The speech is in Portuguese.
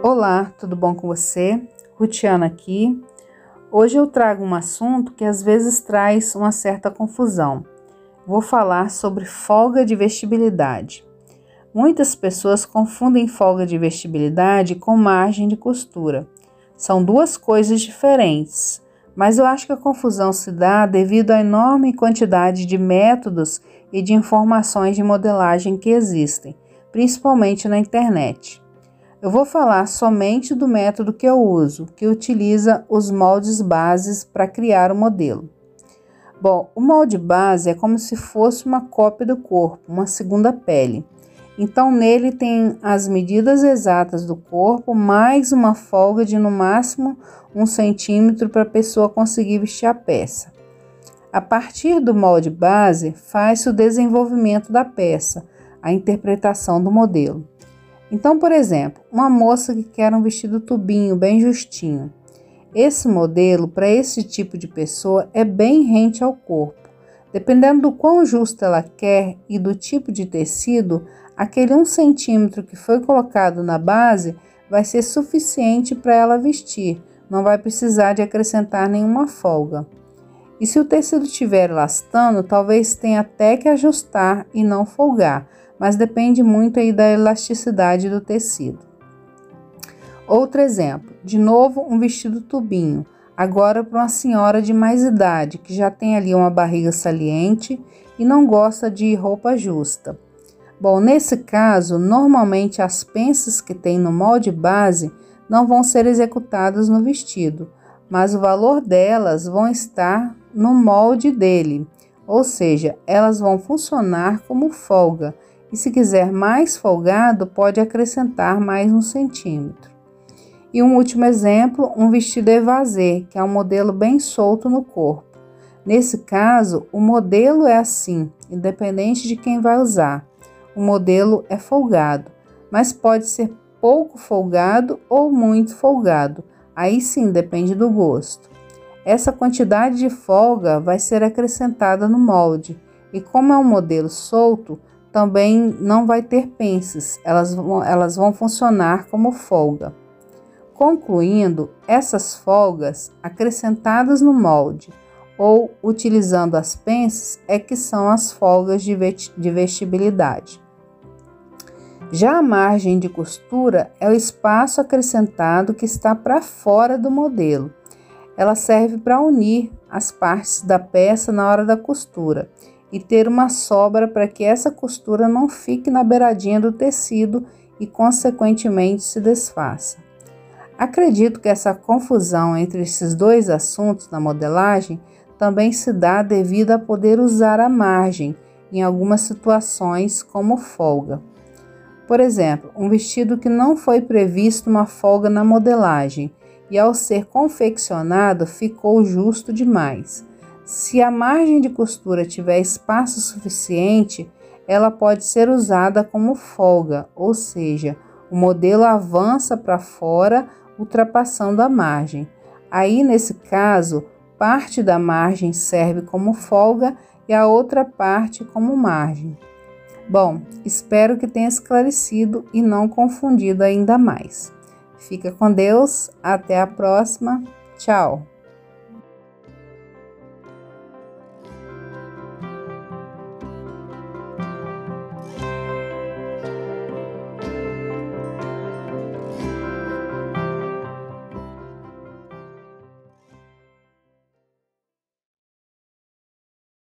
Olá, tudo bom com você? Rutiana aqui. Hoje eu trago um assunto que às vezes traz uma certa confusão. Vou falar sobre folga de vestibilidade. Muitas pessoas confundem folga de vestibilidade com margem de costura. São duas coisas diferentes, mas eu acho que a confusão se dá devido à enorme quantidade de métodos e de informações de modelagem que existem, principalmente na internet. Eu vou falar somente do método que eu uso, que utiliza os moldes bases para criar o modelo. Bom, o molde base é como se fosse uma cópia do corpo, uma segunda pele. Então, nele tem as medidas exatas do corpo, mais uma folga de no máximo um centímetro para a pessoa conseguir vestir a peça. A partir do molde base, faz-se o desenvolvimento da peça, a interpretação do modelo. Então, por exemplo, uma moça que quer um vestido tubinho bem justinho. Esse modelo, para esse tipo de pessoa, é bem rente ao corpo. Dependendo do quão justo ela quer e do tipo de tecido, aquele um centímetro que foi colocado na base vai ser suficiente para ela vestir, não vai precisar de acrescentar nenhuma folga. E se o tecido estiver elastando, talvez tenha até que ajustar e não folgar, mas depende muito aí da elasticidade do tecido. Outro exemplo, de novo um vestido tubinho, agora para uma senhora de mais idade que já tem ali uma barriga saliente e não gosta de roupa justa. Bom, nesse caso, normalmente as pences que tem no molde base não vão ser executadas no vestido, mas o valor delas vão estar no molde dele, ou seja, elas vão funcionar como folga e se quiser mais folgado, pode acrescentar mais um centímetro. E um último exemplo, um vestido evasê, que é um modelo bem solto no corpo. Nesse caso, o modelo é assim, independente de quem vai usar. O modelo é folgado, mas pode ser pouco folgado ou muito folgado. Aí sim depende do gosto. Essa quantidade de folga vai ser acrescentada no molde, e como é um modelo solto, também não vai ter pences, elas vão, elas vão funcionar como folga. Concluindo, essas folgas acrescentadas no molde ou utilizando as pences é que são as folgas de vestibilidade. Já a margem de costura é o espaço acrescentado que está para fora do modelo. Ela serve para unir as partes da peça na hora da costura e ter uma sobra para que essa costura não fique na beiradinha do tecido e, consequentemente, se desfaça. Acredito que essa confusão entre esses dois assuntos na modelagem também se dá devido a poder usar a margem em algumas situações como folga. Por exemplo, um vestido que não foi previsto uma folga na modelagem e ao ser confeccionado ficou justo demais. Se a margem de costura tiver espaço suficiente, ela pode ser usada como folga, ou seja, o modelo avança para fora, ultrapassando a margem. Aí, nesse caso, parte da margem serve como folga e a outra parte como margem. Bom, espero que tenha esclarecido e não confundido ainda mais. Fica com Deus, até a próxima. Tchau!